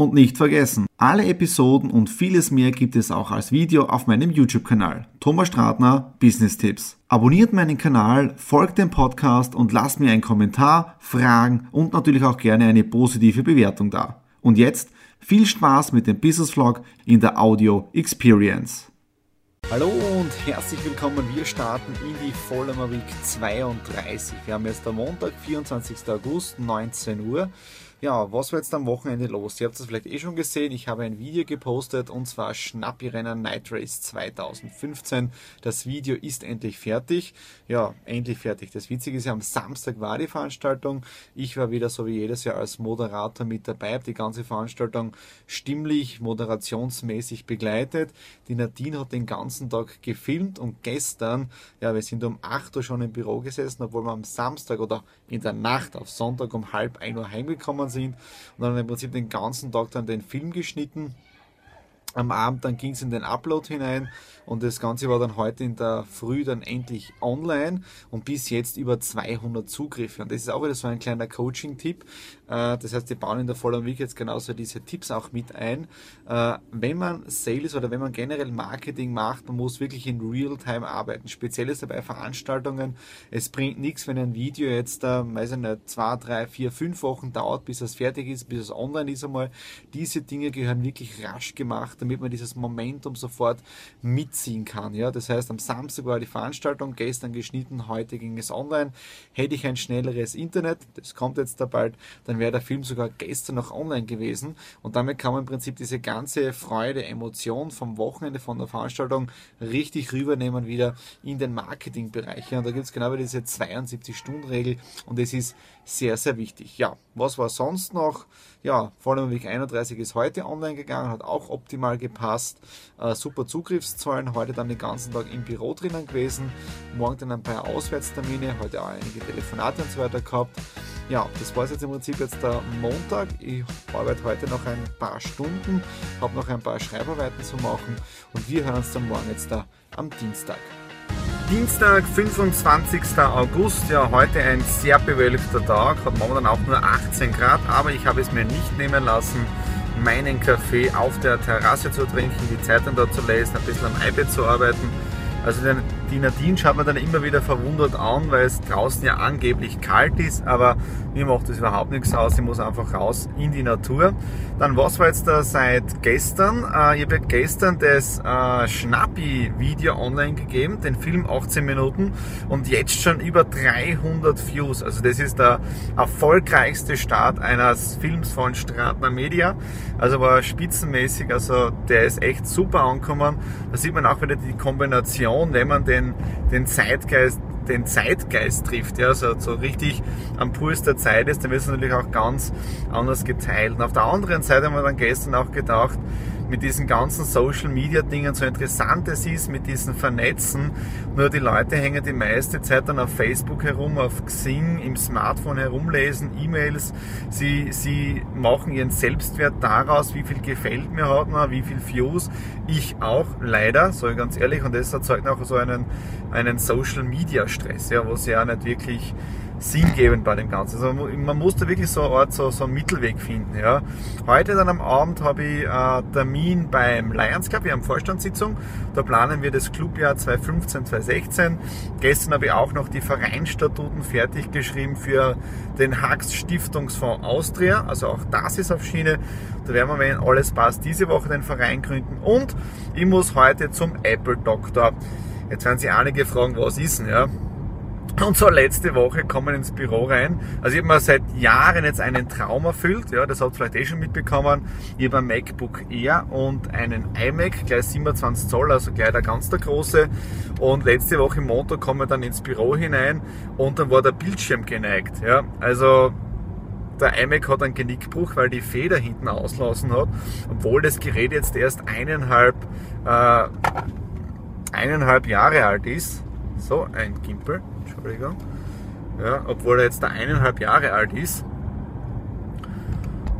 Und nicht vergessen, alle Episoden und vieles mehr gibt es auch als Video auf meinem YouTube-Kanal. Thomas Stratner, Business Tipps. Abonniert meinen Kanal, folgt dem Podcast und lasst mir einen Kommentar, Fragen und natürlich auch gerne eine positive Bewertung da. Und jetzt viel Spaß mit dem Business Vlog in der Audio Experience. Hallo und herzlich willkommen. Wir starten in die Vollmer Week 32. Wir haben jetzt am Montag, 24. August, 19 Uhr. Ja, was war jetzt am Wochenende los? Ihr habt es vielleicht eh schon gesehen. Ich habe ein Video gepostet und zwar Schnappi-Rennen Night Race 2015. Das Video ist endlich fertig. Ja, endlich fertig. Das Witzige ist ja, am Samstag war die Veranstaltung. Ich war wieder so wie jedes Jahr als Moderator mit dabei, habe die ganze Veranstaltung stimmlich, moderationsmäßig begleitet. Die Nadine hat den ganzen Tag gefilmt und gestern, ja, wir sind um 8 Uhr schon im Büro gesessen, obwohl wir am Samstag oder in der Nacht auf Sonntag um halb 1 Uhr heimgekommen sind und dann im Prinzip den ganzen Tag dann den Film geschnitten. Am Abend dann ging es in den Upload hinein und das Ganze war dann heute in der Früh dann endlich online und bis jetzt über 200 Zugriffe. Und das ist auch wieder so ein kleiner Coaching-Tipp. Äh, das heißt, wir bauen in der Follow Week jetzt genauso diese Tipps auch mit ein. Äh, wenn man Sales oder wenn man generell Marketing macht, man muss wirklich in Real-Time arbeiten. Speziell ist dabei Veranstaltungen. Es bringt nichts, wenn ein Video jetzt, äh, weiß ich nicht, zwei, drei, vier, fünf Wochen dauert, bis es fertig ist, bis es online ist einmal. Diese Dinge gehören wirklich rasch gemacht, damit man dieses Momentum sofort mit ziehen kann. Ja, das heißt, am Samstag war die Veranstaltung, gestern geschnitten, heute ging es online. Hätte ich ein schnelleres Internet, das kommt jetzt da bald, dann wäre der Film sogar gestern noch online gewesen und damit kann man im Prinzip diese ganze Freude, Emotion vom Wochenende, von der Veranstaltung richtig rübernehmen wieder in den Marketingbereich. Und da gibt es genau diese 72-Stunden-Regel und das ist sehr, sehr wichtig. Ja, was war sonst noch? Ja, Vollmer Week 31 ist heute online gegangen, hat auch optimal gepasst. Äh, super Zugriffszahlen, heute dann den ganzen Tag im Büro drinnen gewesen. Morgen dann ein paar Auswärtstermine, heute auch einige Telefonate und so weiter gehabt. Ja, das war es jetzt im Prinzip jetzt der Montag. Ich arbeite heute noch ein paar Stunden, habe noch ein paar Schreibarbeiten zu machen und wir hören uns dann morgen jetzt da am Dienstag. Dienstag, 25. August, ja heute ein sehr bewölkter Tag, hat momentan auch nur 18 Grad, aber ich habe es mir nicht nehmen lassen, meinen Kaffee auf der Terrasse zu trinken, die Zeitung dort zu lesen, ein bisschen am iPad zu arbeiten. Also die Nadine schaut mir dann immer wieder verwundert an, weil es draußen ja angeblich kalt ist, aber mir macht das überhaupt nichts aus. Ich muss einfach raus in die Natur. Dann was war jetzt da seit gestern? Äh, ich habe gestern das äh, Schnappi-Video online gegeben, den Film 18 Minuten und jetzt schon über 300 Views. Also das ist der erfolgreichste Start eines Films von Stratner Media. Also war spitzenmäßig, also der ist echt super angekommen. Da sieht man auch wieder die Kombination, wenn man den den, Zeitgeist den Zeitgeist trifft, ja, so, so richtig am Puls der Zeit ist, dann wird es natürlich auch ganz anders geteilt. Und auf der anderen Seite haben wir dann gestern auch gedacht, mit diesen ganzen Social Media Dingen so interessant es ist, mit diesen Vernetzen. Nur die Leute hängen die meiste Zeit dann auf Facebook herum, auf Xing, im Smartphone herumlesen, E-Mails. Sie, sie machen ihren Selbstwert daraus, wie viel gefällt mir hat man, wie viel Views. Ich auch, leider, ich ganz ehrlich. Und das erzeugt auch so einen, einen Social Media Stress, ja, wo sie ja nicht wirklich sinngebend bei dem Ganzen. Also man muss da wirklich so eine Art, so, so einen Mittelweg finden. Ja. Heute dann am Abend habe ich äh, Termin beim Lions Club, wir haben Vorstandssitzung, da planen wir das Clubjahr 2015, 2016. Gestern habe ich auch noch die Vereinsstatuten fertig geschrieben für den Hax Stiftungsfonds Austria, also auch das ist auf Schiene. Da werden wir, wenn alles passt, diese Woche den Verein gründen und ich muss heute zum Apple Doctor. Jetzt werden sich einige fragen, was ist denn, ja? Und so letzte Woche kommen ins Büro rein. Also ich habe mir seit Jahren jetzt einen Traum erfüllt. Ja, das habt ihr vielleicht eh schon mitbekommen. Ich habe ein MacBook Air und einen iMac, gleich 27 Zoll, also gleich der ganz der große. Und letzte Woche Montag kommen wir dann ins Büro hinein und dann war der Bildschirm geneigt. Ja, also der iMac hat einen Genickbruch, weil die Feder hinten auslassen hat, obwohl das Gerät jetzt erst eineinhalb, äh, eineinhalb Jahre alt ist. So, ein Gimpel, Entschuldigung. Ja, obwohl er jetzt da eineinhalb Jahre alt ist.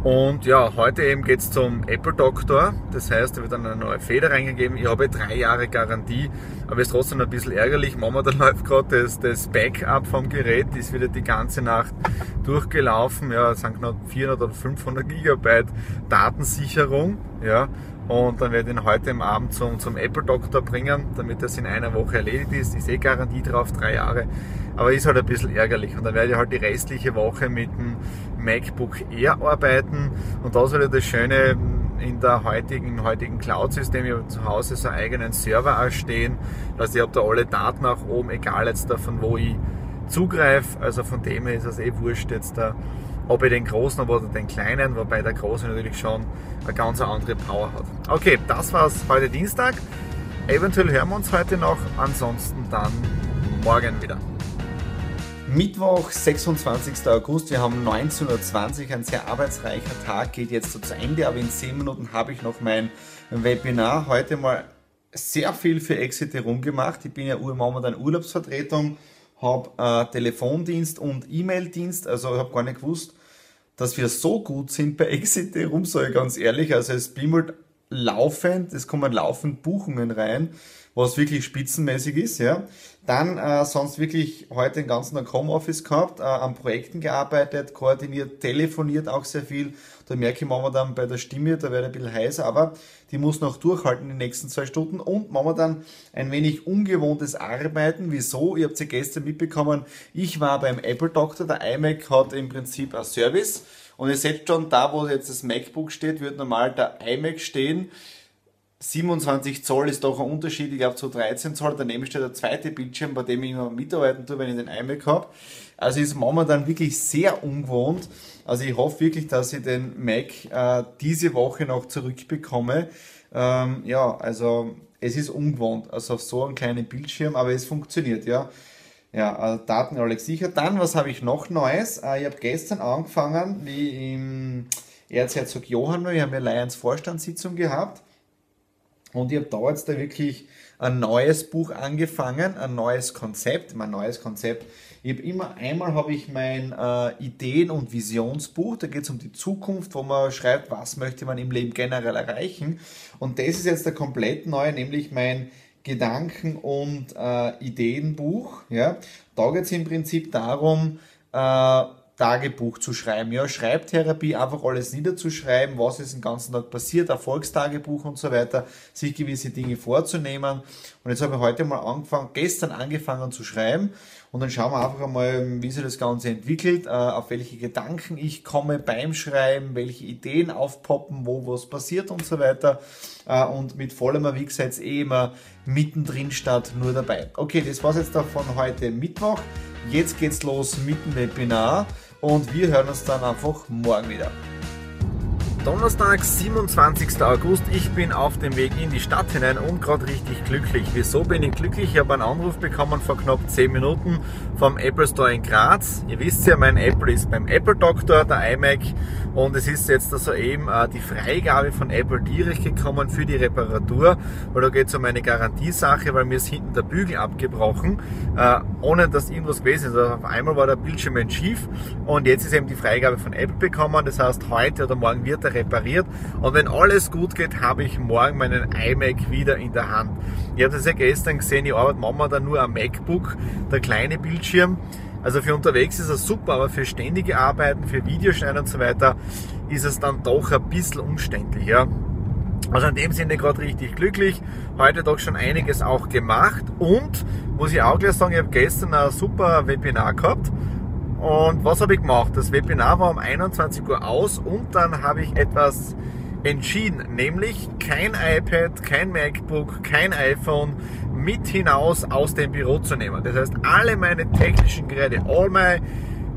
Und ja, heute eben geht es zum Apple Doctor. Das heißt, da wird dann eine neue Feder reingegeben. Ich habe drei Jahre Garantie, aber ist trotzdem ein bisschen ärgerlich. Mama, da läuft gerade das, das Backup vom Gerät, die ist wieder die ganze Nacht durchgelaufen. Ja, es sind knapp 400 oder 500 Gigabyte Datensicherung. Ja, und dann werde ich ihn heute im Abend zum, zum Apple Doctor bringen, damit das in einer Woche erledigt ist. Ich sehe Garantie drauf, drei Jahre. Aber ist halt ein bisschen ärgerlich. Und dann werde ich halt die restliche Woche mit dem MacBook Air arbeiten. Und das ist das Schöne in der heutigen, heutigen Cloud-System. Ich habe zu Hause so einen eigenen Server ausstehen. Das ich habe da alle Daten nach oben, egal jetzt davon, wo ich zugreife. Also von dem her ist es eh wurscht jetzt da ob ich den großen oder den kleinen, wobei der große natürlich schon eine ganz andere Power hat. Okay, das war's heute Dienstag. Eventuell hören wir uns heute noch, ansonsten dann morgen wieder. Mittwoch, 26. August, wir haben 19.20 Uhr, ein sehr arbeitsreicher Tag, geht jetzt so zu Ende, aber in 10 Minuten habe ich noch mein Webinar. Heute mal sehr viel für Exit herumgemacht. Ich bin ja momentan Urlaubsvertretung, habe äh, Telefondienst und E-Mail-Dienst, also ich habe gar nicht gewusst, dass wir so gut sind bei Exit rum, sage ich ganz ehrlich. Also es bimmelt laufend, es kommen laufend Buchungen rein, was wirklich spitzenmäßig ist, ja. Dann äh, sonst wirklich heute den ganzen Tag Homeoffice gehabt, äh, an Projekten gearbeitet, koordiniert, telefoniert auch sehr viel. Da merke ich momentan bei der Stimme, da werde ich ein bisschen heißer, aber die muss noch durchhalten in den nächsten zwei Stunden und momentan ein wenig ungewohntes Arbeiten. Wieso? Ihr habt ja gestern mitbekommen, ich war beim Apple Doctor, der iMac hat im Prinzip ein Service und ihr seht schon, da wo jetzt das MacBook steht, wird normal der iMac stehen. 27 Zoll ist doch ein Unterschied, ich glaube zu 13 Zoll. Daneben steht der zweite Bildschirm, bei dem ich immer mitarbeiten tue, wenn ich den iMac habe. Also ist momentan wirklich sehr ungewohnt. Also ich hoffe wirklich, dass ich den Mac äh, diese Woche noch zurückbekomme. Ähm, ja, also es ist ungewohnt, also auf so einem kleinen Bildschirm, aber es funktioniert, ja. Ja, also Daten alle sicher. Dann, was habe ich noch Neues? Äh, ich habe gestern angefangen, wie im Erzherzog Johann, wir haben ja Lions Vorstandssitzung gehabt. Und ich habe da jetzt da wirklich ein neues Buch angefangen, ein neues Konzept, mein neues Konzept. Ich habe immer einmal habe ich mein äh, Ideen- und Visionsbuch, da geht es um die Zukunft, wo man schreibt, was möchte man im Leben generell erreichen. Und das ist jetzt der komplett neue, nämlich mein Gedanken- und äh, Ideenbuch. Ja? Da geht es im Prinzip darum, äh, Tagebuch zu schreiben. Ja, Schreibtherapie, einfach alles niederzuschreiben, was ist den ganzen Tag passiert, Erfolgstagebuch und so weiter, sich gewisse Dinge vorzunehmen. Und jetzt habe ich heute mal angefangen, gestern angefangen zu schreiben und dann schauen wir einfach einmal, wie sich das Ganze entwickelt, äh, auf welche Gedanken ich komme beim Schreiben, welche Ideen aufpoppen, wo was passiert und so weiter. Äh, und mit vollem Erwieg seid eh immer mittendrin statt nur dabei. Okay, das war's jetzt davon heute Mittwoch. Jetzt geht's los mit dem Webinar und wir hören uns dann einfach morgen wieder. Donnerstag, 27. August. Ich bin auf dem Weg in die Stadt hinein und gerade richtig glücklich. Wieso bin ich glücklich? Ich habe einen Anruf bekommen vor knapp 10 Minuten vom Apple Store in Graz. Ihr wisst ja, mein Apple ist beim Apple Doctor, der iMac. Und es ist jetzt also eben äh, die Freigabe von Apple direkt gekommen für die Reparatur, weil da geht es um eine Garantiesache, weil mir ist hinten der Bügel abgebrochen, äh, ohne dass irgendwas gewesen ist. Also auf einmal war der Bildschirm schief und jetzt ist eben die Freigabe von Apple bekommen. Das heißt, heute oder morgen wird er repariert. Und wenn alles gut geht, habe ich morgen meinen iMac wieder in der Hand. Ich habe das ja gestern gesehen, ich arbeite momentan nur am MacBook, der kleine Bildschirm. Also für unterwegs ist es super, aber für ständige Arbeiten, für Videoschneiden und so weiter ist es dann doch ein bisschen umständlicher. Also in dem Sinne gerade richtig glücklich. Heute doch schon einiges auch gemacht und muss ich auch gleich sagen, ich habe gestern ein super Webinar gehabt und was habe ich gemacht? Das Webinar war um 21 Uhr aus und dann habe ich etwas entschieden, nämlich kein iPad, kein MacBook, kein iPhone mit hinaus aus dem Büro zu nehmen. Das heißt, alle meine technischen Geräte, all my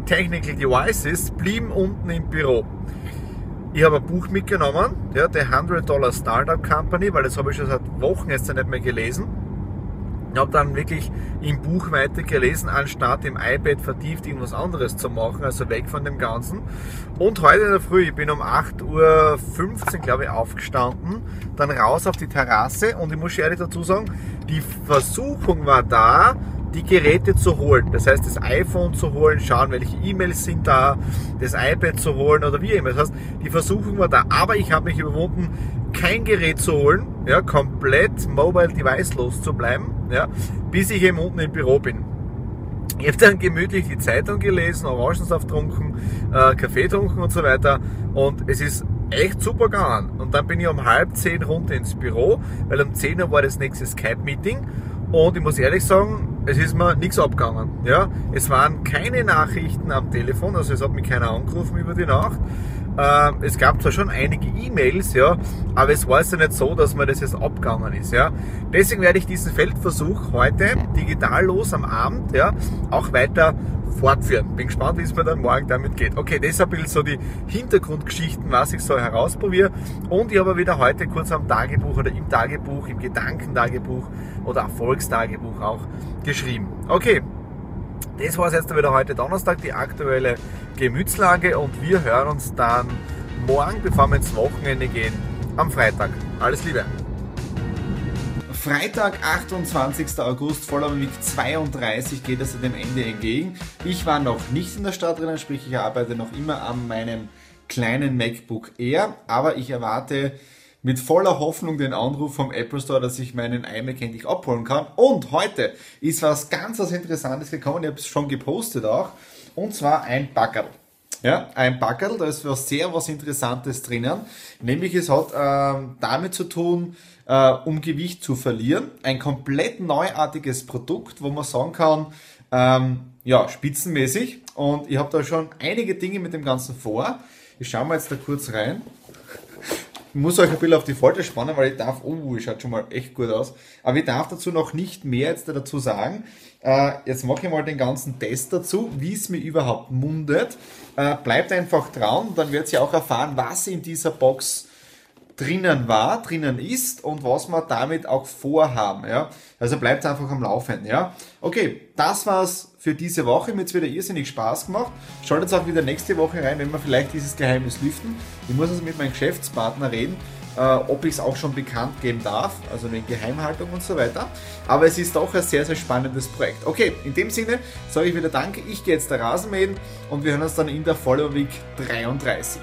technical devices blieben unten im Büro. Ich habe ein Buch mitgenommen, ja, The 100 Dollar Startup Company, weil das habe ich schon seit Wochen jetzt nicht mehr gelesen. Ich habe dann wirklich im Buch weitergelesen, anstatt im iPad vertieft irgendwas anderes zu machen, also weg von dem Ganzen. Und heute in der Früh, ich bin um 8.15 Uhr, glaube ich, aufgestanden, dann raus auf die Terrasse und ich muss ehrlich dazu sagen, die Versuchung war da, die Geräte zu holen. Das heißt, das iPhone zu holen, schauen, welche E-Mails sind da, das iPad zu holen oder wie immer. Das heißt, die Versuchung war da. Aber ich habe mich überwunden, kein Gerät zu holen, ja, komplett mobile device los zu bleiben, ja, bis ich eben unten im Büro bin. Ich habe dann gemütlich die Zeitung gelesen, Orangensaft getrunken, äh, Kaffee getrunken und so weiter. Und es ist echt super gegangen. Und dann bin ich um halb zehn runter ins Büro, weil um 10 Uhr war das nächste Skype-Meeting. Und ich muss ehrlich sagen, es ist mir nichts abgegangen. Ja? Es waren keine Nachrichten am Telefon, also es hat mich keiner angerufen über die Nacht. Ähm, es gab zwar schon einige E-Mails, ja, aber es war ja nicht so, dass mir das jetzt abgegangen ist. Ja. Deswegen werde ich diesen Feldversuch heute digital los am Abend ja, auch weiter fortführen. Bin gespannt, wie es mir dann morgen damit geht. Okay, ist ein bisschen so die Hintergrundgeschichten, was ich so herausprobiere. Und ich habe wieder heute kurz am Tagebuch oder im Tagebuch, im Gedankentagebuch oder Erfolgstagebuch auch geschrieben. Okay, das war es jetzt wieder heute Donnerstag, die aktuelle Gemütslage und wir hören uns dann morgen, bevor wir ins Wochenende gehen, am Freitag. Alles Liebe! Freitag, 28. August, voller Week 32 geht es dem Ende entgegen. Ich war noch nicht in der Stadt drinnen, sprich ich arbeite noch immer an meinem kleinen MacBook Air, aber ich erwarte mit voller Hoffnung den Anruf vom Apple Store, dass ich meinen iMac endlich abholen kann. Und heute ist was ganz was Interessantes gekommen, ich habe es schon gepostet auch, und zwar ein Backerl. Ja, ein Backerl, da ist was sehr was Interessantes drinnen. Nämlich es hat äh, damit zu tun, äh, um Gewicht zu verlieren. Ein komplett neuartiges Produkt, wo man sagen kann, ähm, ja, spitzenmäßig. Und ich habe da schon einige Dinge mit dem Ganzen vor. Ich schaue mal jetzt da kurz rein. Ich muss euch ein bisschen auf die Folter spannen, weil ich darf, oh, schaut schon mal echt gut aus. Aber ich darf dazu noch nicht mehr jetzt dazu sagen. Äh, jetzt mache ich mal den ganzen Test dazu, wie es mir überhaupt mundet. Äh, bleibt einfach dran, dann werdet ihr auch erfahren, was in dieser Box drinnen war, drinnen ist und was wir damit auch vorhaben. Ja? Also bleibt einfach am Laufen. Ja? Okay, das war's für diese Woche. Mir hat wieder irrsinnig Spaß gemacht. Schaltet auch wieder nächste Woche rein, wenn wir vielleicht dieses Geheimnis lüften. Ich muss also mit meinem Geschäftspartner reden, äh, ob ich es auch schon bekannt geben darf, also wegen Geheimhaltung und so weiter. Aber es ist doch ein sehr, sehr spannendes Projekt. Okay, in dem Sinne sage ich wieder Danke. Ich gehe jetzt der Rasenmähen und wir hören uns dann in der Follow Week 33.